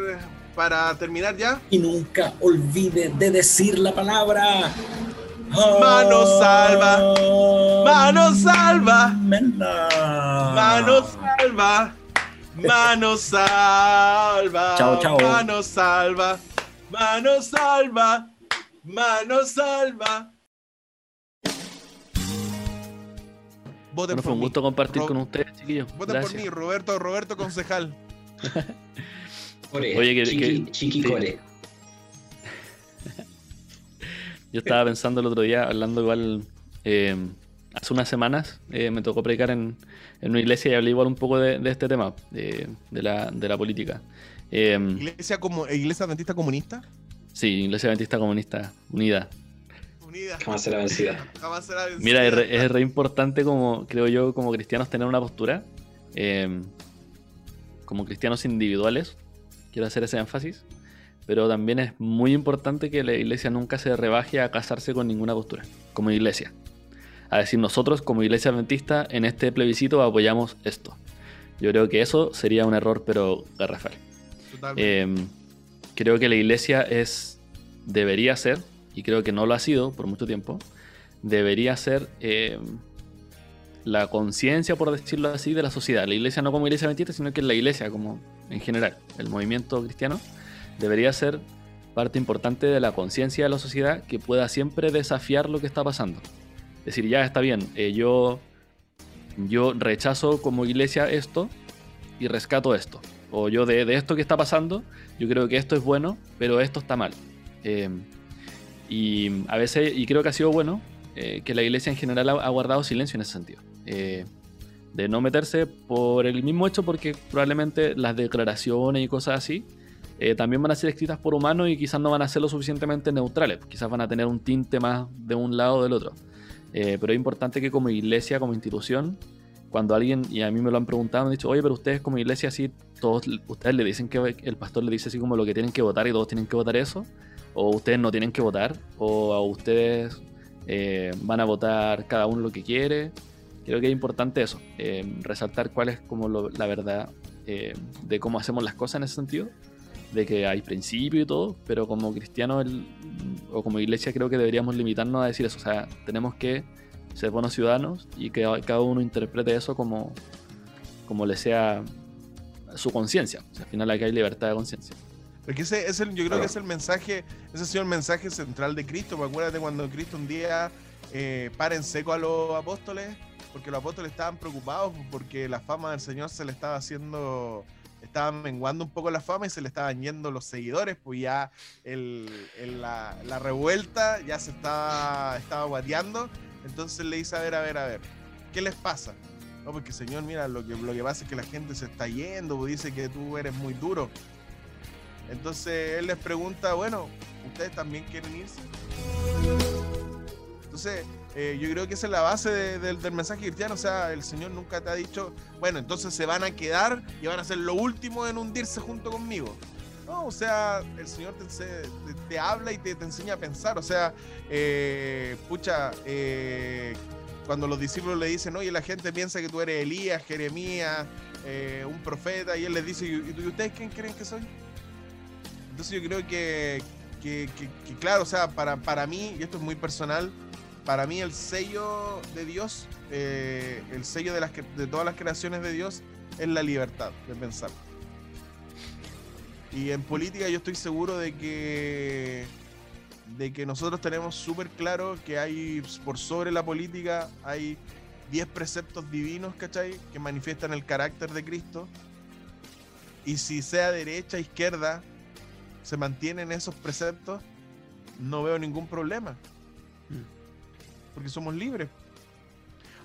para terminar ya? Y nunca olvide de decir la palabra. Mano salva. Mano salva. Mano salva. Mano salva. Chao, chao. Mano salva. Mano salva. Mano salva. Voten Bueno, fue por un mí. gusto compartir Ro- con ustedes, chiquillos. Voten por Gracias. mí, Roberto, Roberto Concejal. Oye, que- chiqui, que- chiqui sí. core. Yo estaba pensando el otro día, hablando igual, eh, hace unas semanas eh, me tocó predicar en, en una iglesia y hablé igual un poco de, de este tema, de, de la, de la política. Eh, Iglesia como Iglesia Adventista Comunista. Sí, Iglesia Adventista Comunista Unida. Unida. Jamás será vencida. Jamás será vencida. Mira, es re, es re importante como, creo yo, como cristianos tener una postura, eh, como cristianos individuales, quiero hacer ese énfasis, pero también es muy importante que la iglesia nunca se rebaje a casarse con ninguna postura, como iglesia. A decir, nosotros como iglesia adventista en este plebiscito apoyamos esto. Yo creo que eso sería un error, pero garrafal. Totalmente. Eh, creo que la iglesia es, debería ser, y creo que no lo ha sido por mucho tiempo, debería ser eh, la conciencia, por decirlo así, de la sociedad. La iglesia no como iglesia adventista, sino que la iglesia como en general, el movimiento cristiano, debería ser parte importante de la conciencia de la sociedad que pueda siempre desafiar lo que está pasando. Decir, ya está bien, eh, yo, yo rechazo como iglesia esto y rescato esto. O yo de, de esto que está pasando, yo creo que esto es bueno, pero esto está mal. Eh, y a veces, y creo que ha sido bueno, eh, que la iglesia en general ha, ha guardado silencio en ese sentido. Eh, de no meterse por el mismo hecho, porque probablemente las declaraciones y cosas así eh, también van a ser escritas por humanos y quizás no van a ser lo suficientemente neutrales, quizás van a tener un tinte más de un lado o del otro. Eh, pero es importante que como iglesia, como institución, cuando alguien, y a mí me lo han preguntado, me han dicho, oye, pero ustedes como iglesia así, todos, ustedes le dicen que el pastor le dice así como lo que tienen que votar y todos tienen que votar eso. o ustedes no tienen que votar, o a ustedes eh, van a votar cada uno lo que quiere. Creo que es importante eso, eh, resaltar cuál es como lo- la verdad eh, de cómo hacemos las cosas en ese sentido, de que hay principio y todo, pero como cristianos el- o como iglesia creo que deberíamos limitarnos a decir eso, o sea, tenemos que ser buenos ciudadanos y que cada uno interprete eso como, como le sea su conciencia. O sea, al final aquí hay libertad de conciencia. Porque ese es el, yo creo Claro. que es el mensaje, ese ha sido el mensaje central de Cristo. Porque acuérdate cuando Cristo un día eh, para en seco a los apóstoles, porque los apóstoles estaban preocupados porque la fama del Señor se le estaba haciendo, estaba menguando un poco la fama y se le estaban yendo los seguidores, pues ya el, el- la, la revuelta ya se estaba, estaba guateando. Entonces le dice, a ver, a ver, a ver, ¿qué les pasa? No, porque Señor, mira, lo que, lo que pasa es que la gente se está yendo, pues, dice que tú eres muy duro. Entonces él les pregunta, bueno, ¿ustedes también quieren irse? Entonces, eh, yo creo que esa es la base de- del- del mensaje cristiano. O sea, el Señor nunca te ha dicho, bueno, entonces se van a quedar y van a ser lo último en hundirse junto conmigo. No, o sea, el Señor te, te- habla y te, te enseña a pensar. O sea, eh, pucha, eh, cuando los discípulos le dicen, oye, la gente piensa que tú eres Elías, Jeremías, eh, un profeta, y él les dice, ¿y, ustedes quién creen que soy? Entonces yo creo que, que- que- claro, o sea, para, para mí, y esto es muy personal, para mí el sello de Dios, eh, el sello de, las, de todas las creaciones de Dios es la libertad de pensar. Y en política yo estoy seguro de que de que nosotros tenemos súper claro que hay por sobre la política hay 10 preceptos divinos, ¿cachai? Que manifiestan el carácter de Cristo. Y si sea derecha, izquierda, se mantienen esos preceptos, no veo ningún problema. Porque somos libres.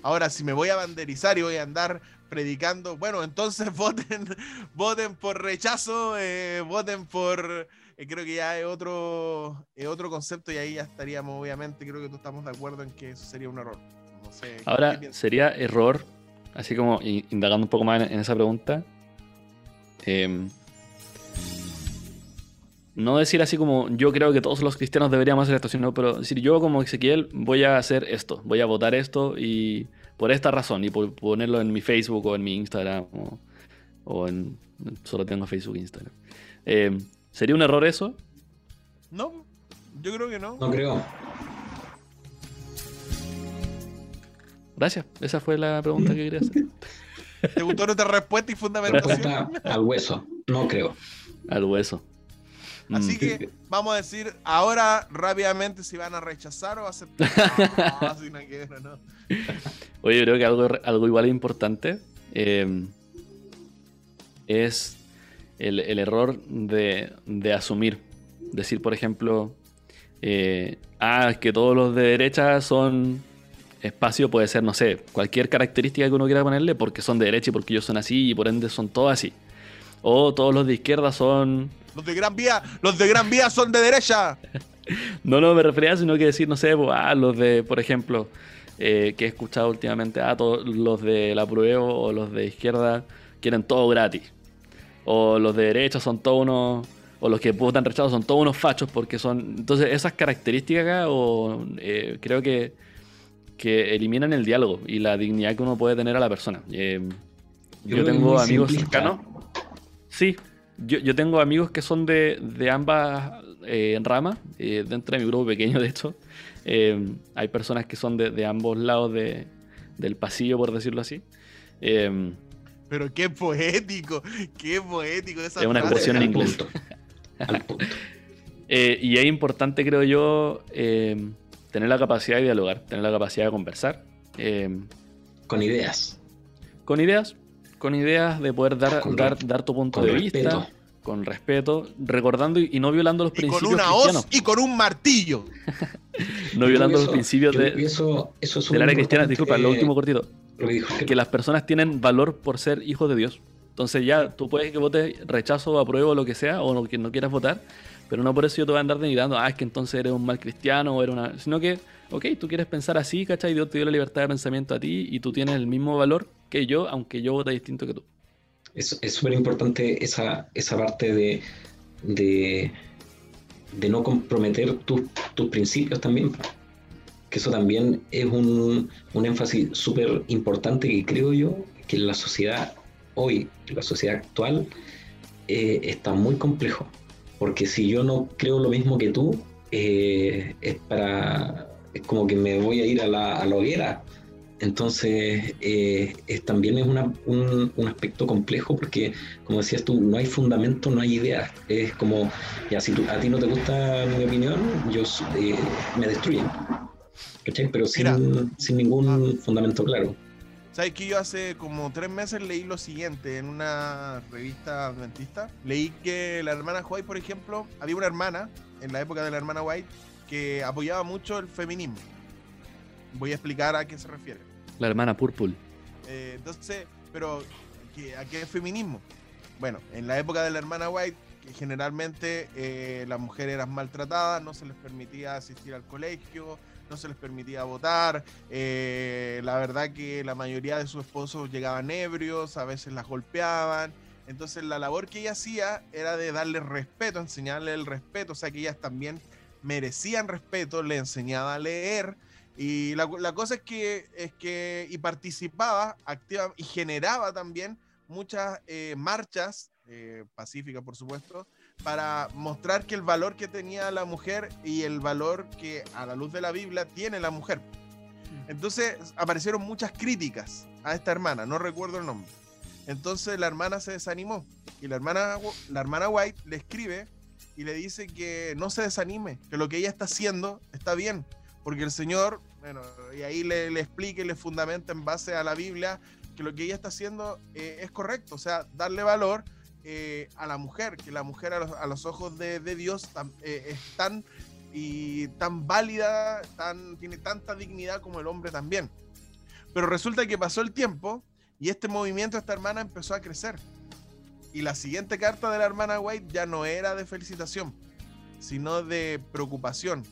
Ahora, si me voy a banderizar y voy a andar predicando, bueno, entonces voten, voten por rechazo, eh, voten por... eh, creo que ya es otro, es otro concepto y ahí ya estaríamos, obviamente, creo que todos estamos de acuerdo en que eso sería un error. No sé, ¿qué- qué Ahora, sería error, así como indagando un poco más en, en esa pregunta, em, no decir así como yo creo que todos los cristianos deberíamos hacer esto, sino pero decir yo como Ezequiel voy a hacer esto, voy a votar esto y por esta razón y por ponerlo en mi Facebook o en mi Instagram o, o en solo tengo Facebook e Instagram. Em, ¿Sería un error eso? No, yo creo que no. No creo. Gracias, esa fue la pregunta que quería hacer. ¿Te gustó nuestra respuesta y fundamentación? Respuesta al hueso. No creo. Al hueso. Así Mm. que vamos a decir ahora rápidamente si van a rechazar o aceptar. No, si no quiero, no. Oye, yo creo que algo, algo igual importante eh, es el, el error de, de asumir. Decir, por ejemplo, eh, ah, es que todos los de derecha son espacio, puede ser, no sé, cualquier característica que uno quiera ponerle, porque son de derecha y porque ellos son así y por ende son todos así. O todos los de izquierda son Los de Gran Vía, los de Gran Vía son de derecha. No, no me refería, sino que decir, no sé, pues, ah, los de, por ejemplo, eh, que he escuchado últimamente, ah, todos los de la prueba o los de izquierda quieren todo gratis. O los de derecha son todos unos, o los que votan rechazo son todos unos fachos porque son... Entonces esas características acá, o, eh, creo que, que eliminan el diálogo y la dignidad que uno puede tener a la persona. Eh, yo Yo tengo amigos cercanos. Sí, yo, yo tengo amigos que son de, de ambas eh, ramas, eh, dentro de mi grupo pequeño, de hecho. Eh, hay personas que son de, de ambos lados de- del pasillo, por decirlo así. Eh, Pero qué poético, qué poético esa Es una expresión en inglés. punto. Al punto. eh, y es importante, creo yo, eh, tener la capacidad de dialogar, tener la capacidad de conversar. eh, Con ideas. con ideas, con ideas de poder dar, Con dar, dar tu punto de respeto. vista, con respeto, recordando y, y no violando los Y con principios una cristianos. hoz y con un martillo. No violando los principios de, eso, eso es del área cristiana. Disculpa, lo último cortito. lo que dijo Ger- Que las personas tienen valor por ser hijos de Dios. Entonces ya tú puedes que votes rechazo o apruebo lo que sea o no, que no quieras votar, pero no por eso yo te voy a andar denigrando, ah, es que entonces eres un mal cristiano o eres una... Sino que, ok, tú quieres pensar así, ¿cachai? Dios te dio la libertad de pensamiento a ti y tú tienes el mismo valor que yo, aunque yo vote distinto que tú. Es es súper importante esa, esa parte de, de, de no comprometer tus, tus principios también. Que eso también es un, un énfasis súper importante que creo yo que en la sociedad hoy, en la sociedad actual, eh, está muy complejo. Porque si yo no creo lo mismo que tú, eh, es para. Es como que me voy a ir a la, a la hoguera. Entonces, eh, es, también es una- un, un aspecto complejo porque, como decías tú, no hay fundamento, no hay ideas. Es como, ya, si tú- a ti no te gusta mi opinión, yo eh, me destruyen. ¿Cachai? Pero sin, Mira. sin ningún fundamento claro. ¿Sabes que yo hace como tres meses leí lo siguiente en una revista adventista? Leí que la hermana White, por ejemplo, había una hermana en la época de la hermana White que apoyaba mucho el feminismo. Voy a explicar a qué se refiere. La hermana Purple. Eh, entonces, pero ¿qué- ¿a qué es feminismo? Bueno, en la época de la hermana White, que generalmente eh, las mujeres eran maltratadas, no se les permitía asistir al colegio, no se les permitía votar. eh, la verdad que la mayoría de sus esposos llegaban ebrios, a veces las golpeaban. Entonces la labor que ella hacía era de darle respeto, enseñarle el respeto, o sea que ellas también merecían respeto, le enseñaba a leer, y la, la cosa es que, es que y participaba activa y generaba también muchas eh, marchas eh, pacíficas, por supuesto, para mostrar que el valor que tenía la mujer y el valor que a la luz de la Biblia tiene la mujer. Entonces aparecieron muchas críticas a esta hermana, no recuerdo el nombre. Entonces la hermana se desanimó y la hermana, la hermana White le escribe y le dice que no se desanime, que lo que ella está haciendo está bien, porque el Señor, bueno, y ahí le, le explica le fundamenta en base a la Biblia que lo que ella está haciendo eh, es correcto, o sea, darle valor eh, a la mujer, que la mujer a los, ojos de, Dios eh, es tan y tan válida, tan, tiene tanta dignidad como el hombre también. Pero resulta que pasó el tiempo y este movimiento, esta hermana empezó a crecer. Y la siguiente carta de la hermana White ya no era de felicitación, sino de preocupación.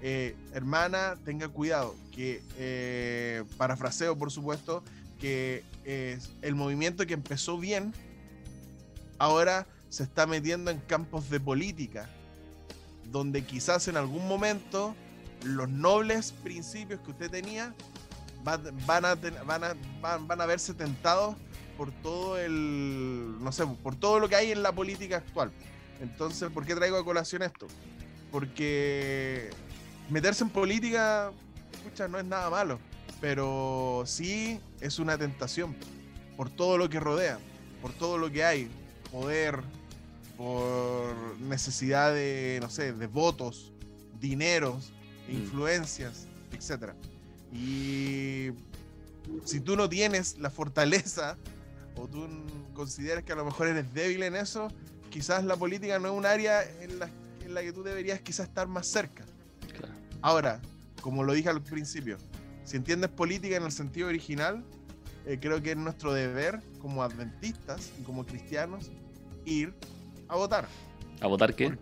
Eh, hermana, tenga cuidado, que eh, parafraseo por supuesto, que eh, el movimiento que empezó bien, ahora se está metiendo en campos de política, donde quizás en algún momento los nobles principios que usted tenía va- van a, van a, van, van a verse tentados por todo el, no sé, por todo lo que hay en la política actual. Entonces, ¿por qué traigo a colación esto? Porque meterse en política, escucha, no es nada malo, pero sí es una tentación por todo lo que rodea, por todo lo que hay, poder, por necesidad de, no sé, de votos, dineros, Mm. influencias, etcétera. Y si tú no tienes la fortaleza o tú consideras que a lo mejor eres débil en eso, quizás la política no es un área en la, en la que tú deberías quizás estar más cerca. Claro. Ahora, como lo dije al principio, si entiendes política en el sentido original, eh, creo que es nuestro deber como adventistas y como cristianos ir a votar. ¿A votar qué?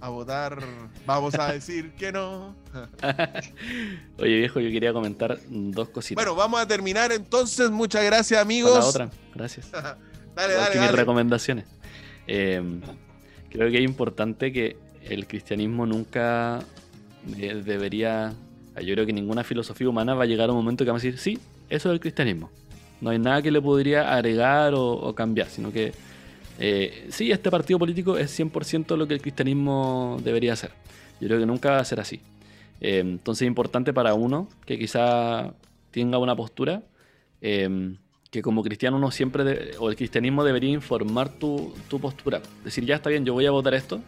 A votar, vamos a decir que no. Oye, viejo, yo quería comentar dos cositas. Bueno, vamos a terminar entonces. Muchas gracias, amigos. la otra, gracias. dale, dale, que mis dale. recomendaciones. Eh, creo que es importante que el cristianismo nunca de- debería. Yo creo que ninguna filosofía humana va a llegar a un momento que va a decir, sí, eso es el cristianismo. No hay nada que le podría agregar o, o cambiar, sino que eh, sí, este partido político es 100% lo que el cristianismo debería ser. Yo creo que nunca va a ser así. Eh, entonces es importante para uno que quizá tenga una postura eh, que como cristiano uno siempre, de- o el cristianismo debería informar tu, tu postura. Decir, ya está bien, yo voy a votar esto,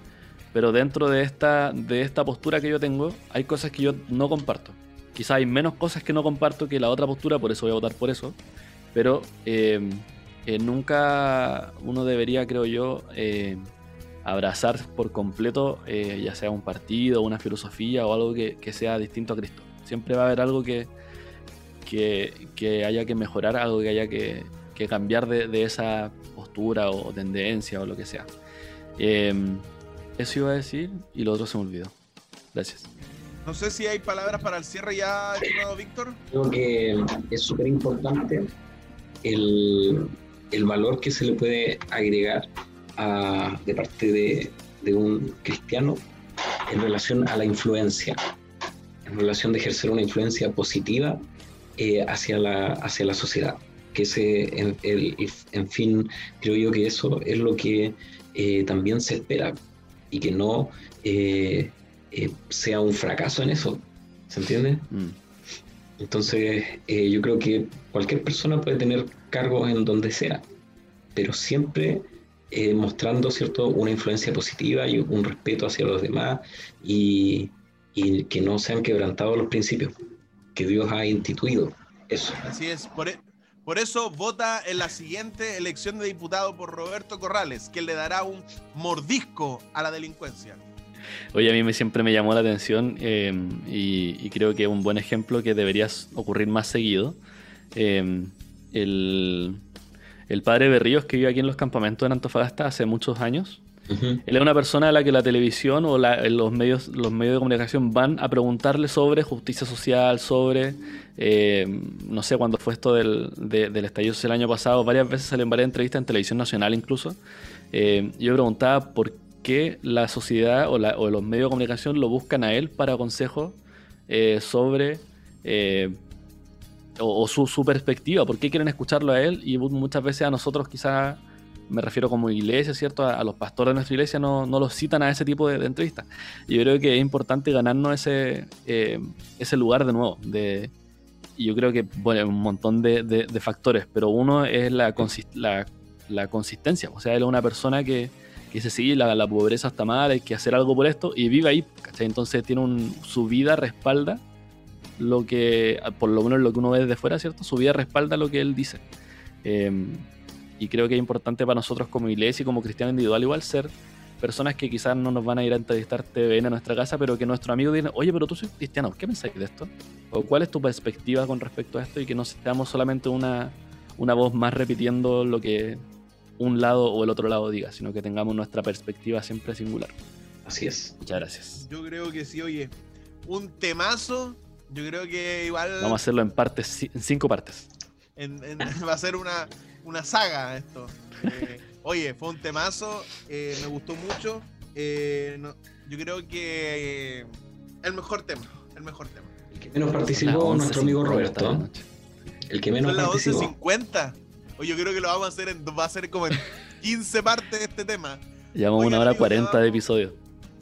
pero dentro de esta, de esta postura que yo tengo hay cosas que yo no comparto. Quizá hay menos cosas que no comparto que la otra postura, por eso voy a votar por eso. Pero nunca uno debería, creo yo, eh, abrazar por completo, eh, ya sea un partido, una filosofía o algo que, que sea distinto a Cristo. Siempre va a haber algo que, que, que haya que mejorar, algo que haya que, que cambiar de, de esa postura o tendencia o lo que sea. Eh, eso iba a decir y lo otro se me olvidó. Gracias. No sé si hay palabras para el cierre ya, estimado Víctor. Creo que es súper importante el, el valor que se le puede agregar a- de parte de, de un cristiano en relación a la influencia, en relación de ejercer una influencia positiva eh, hacia, la, hacia la sociedad. Que ese, en, el- en fin, creo yo que eso es lo que eh, también se espera y que no eh, sea un fracaso en eso. ¿Se entiende? Mm. Entonces, yo creo que cualquier persona puede tener cargos en donde sea, pero siempre eh, mostrando cierto una influencia positiva y un respeto hacia los demás y, y que no sean quebrantados los principios que Dios ha instituido. Eso. Así es, por, e- por eso vota en la siguiente elección de diputado por Roberto Corrales, que le dará un mordisco a la delincuencia. Oye, a mí me, siempre me llamó la atención eh, y, y creo que es un buen ejemplo que debería ocurrir más seguido. Eh, el, el padre Berríos que vive aquí en los campamentos en Antofagasta hace muchos años. Él es una persona a la que la televisión o la- los, medios, los medios de comunicación van a preguntarle sobre justicia social, sobre, eh, no sé, cuándo fue esto del, de- del estallido social el año pasado, varias veces salen varias entrevistas en televisión nacional incluso. Eh, yo preguntaba por qué la sociedad o, la- o los medios de comunicación lo buscan a él para consejos eh, sobre... o, o su, su perspectiva, por qué quieren escucharlo a él y mu- muchas veces a nosotros quizás me refiero como iglesia, ¿cierto? A, a los pastores de nuestra iglesia no, no los citan a ese tipo de, de entrevistas. Yo creo que es importante ganarnos ese, eh, ese lugar de nuevo. De, y yo creo que, bueno, un montón de, de- de factores, pero uno es la, consis- la, la consistencia. O sea, él es una persona que, que dice, sí, la, la pobreza está mal, hay que hacer algo por esto, y vive ahí, ¿cachai? Entonces tiene un, su vida respalda lo que, por lo menos lo que uno ve desde fuera, ¿cierto? Su vida respalda lo que él dice. Eh, y creo que es importante para nosotros como iglesia y como cristiano individual igual ser personas que quizás no nos van a ir a entrevistar TVN a nuestra casa, pero que nuestro amigo diga, oye, pero tú soy cristiano, ¿qué pensáis de esto? ¿O cuál es tu perspectiva con respecto a esto? Y que no seamos solamente una, una voz más repitiendo lo que un lado o el otro lado diga, sino que tengamos nuestra perspectiva siempre singular. Así es. Muchas gracias. Yo creo que sí, oye, un temazo, yo creo que igual Vamos a hacerlo en partes, en cinco partes. en- en- va a ser una, una saga esto. Eh, oye, fue un temazo, eh, me gustó mucho. eh, no- yo creo que eh, el mejor tema, el mejor tema. El que menos participó, nuestro amigo 11:50 de la Roberto. El que menos Son las participó. 11.50. Oye, yo creo que lo vamos a hacer en, va a ser como en 15 partes este tema. Llevamos Oigan, una hora amigos, cuarenta ya de vamos. episodio.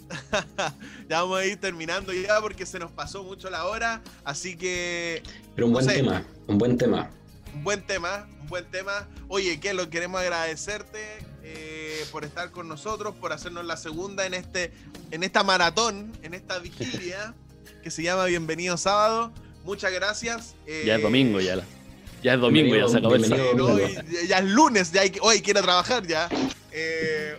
ya vamos a ir terminando ya porque se nos pasó mucho la hora. Así que Pero un buen No sé. tema, un buen tema. un buen tema, un buen tema. Oye, que lo queremos agradecerte eh, por estar con nosotros, por hacernos la segunda en este, en esta maratón, en esta vigilia que se llama Bienvenido Sábado. Muchas gracias. eh, Ya es domingo, ya. la- Ya es domingo, ya se acabó el sábado. ya es lunes, ya hay que, hoy quiero trabajar ya. Eh,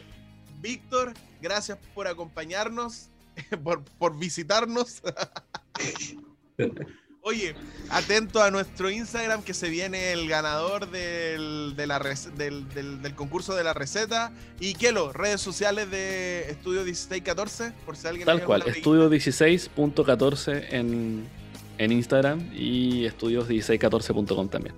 Víctor, gracias por acompañarnos, por, por visitarnos. Oye, atento a nuestro Instagram que se viene el ganador del, de la rec- del, del- del concurso de la receta. Y Kelo, redes sociales de Estudio 1614, por si alguien Tal cual, alguna estudio 16.14 en, en Instagram y estudios1614.com también.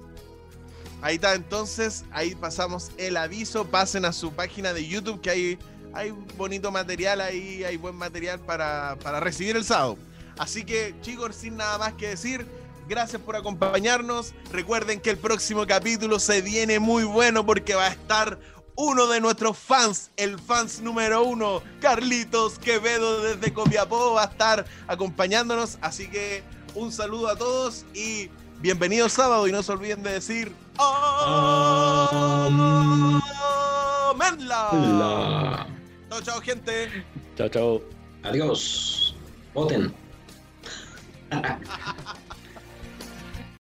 Ahí está, entonces, ahí pasamos el aviso. Pasen a su página de YouTube que hay, hay bonito material ahí, hay buen material para, para recibir el sábado. Así que, chicos, sin nada más que decir, gracias por acompañarnos. Recuerden que el próximo capítulo se viene muy bueno porque va a estar uno de nuestros fans, el fans número uno, Carlitos Quevedo desde Copiapó, va a estar acompañándonos. Así que un saludo a todos y bienvenido sábado. Y no se olviden de decir ¡Amenla! La- Chao, chao, gente. Chao, chao. Adiós. Voten.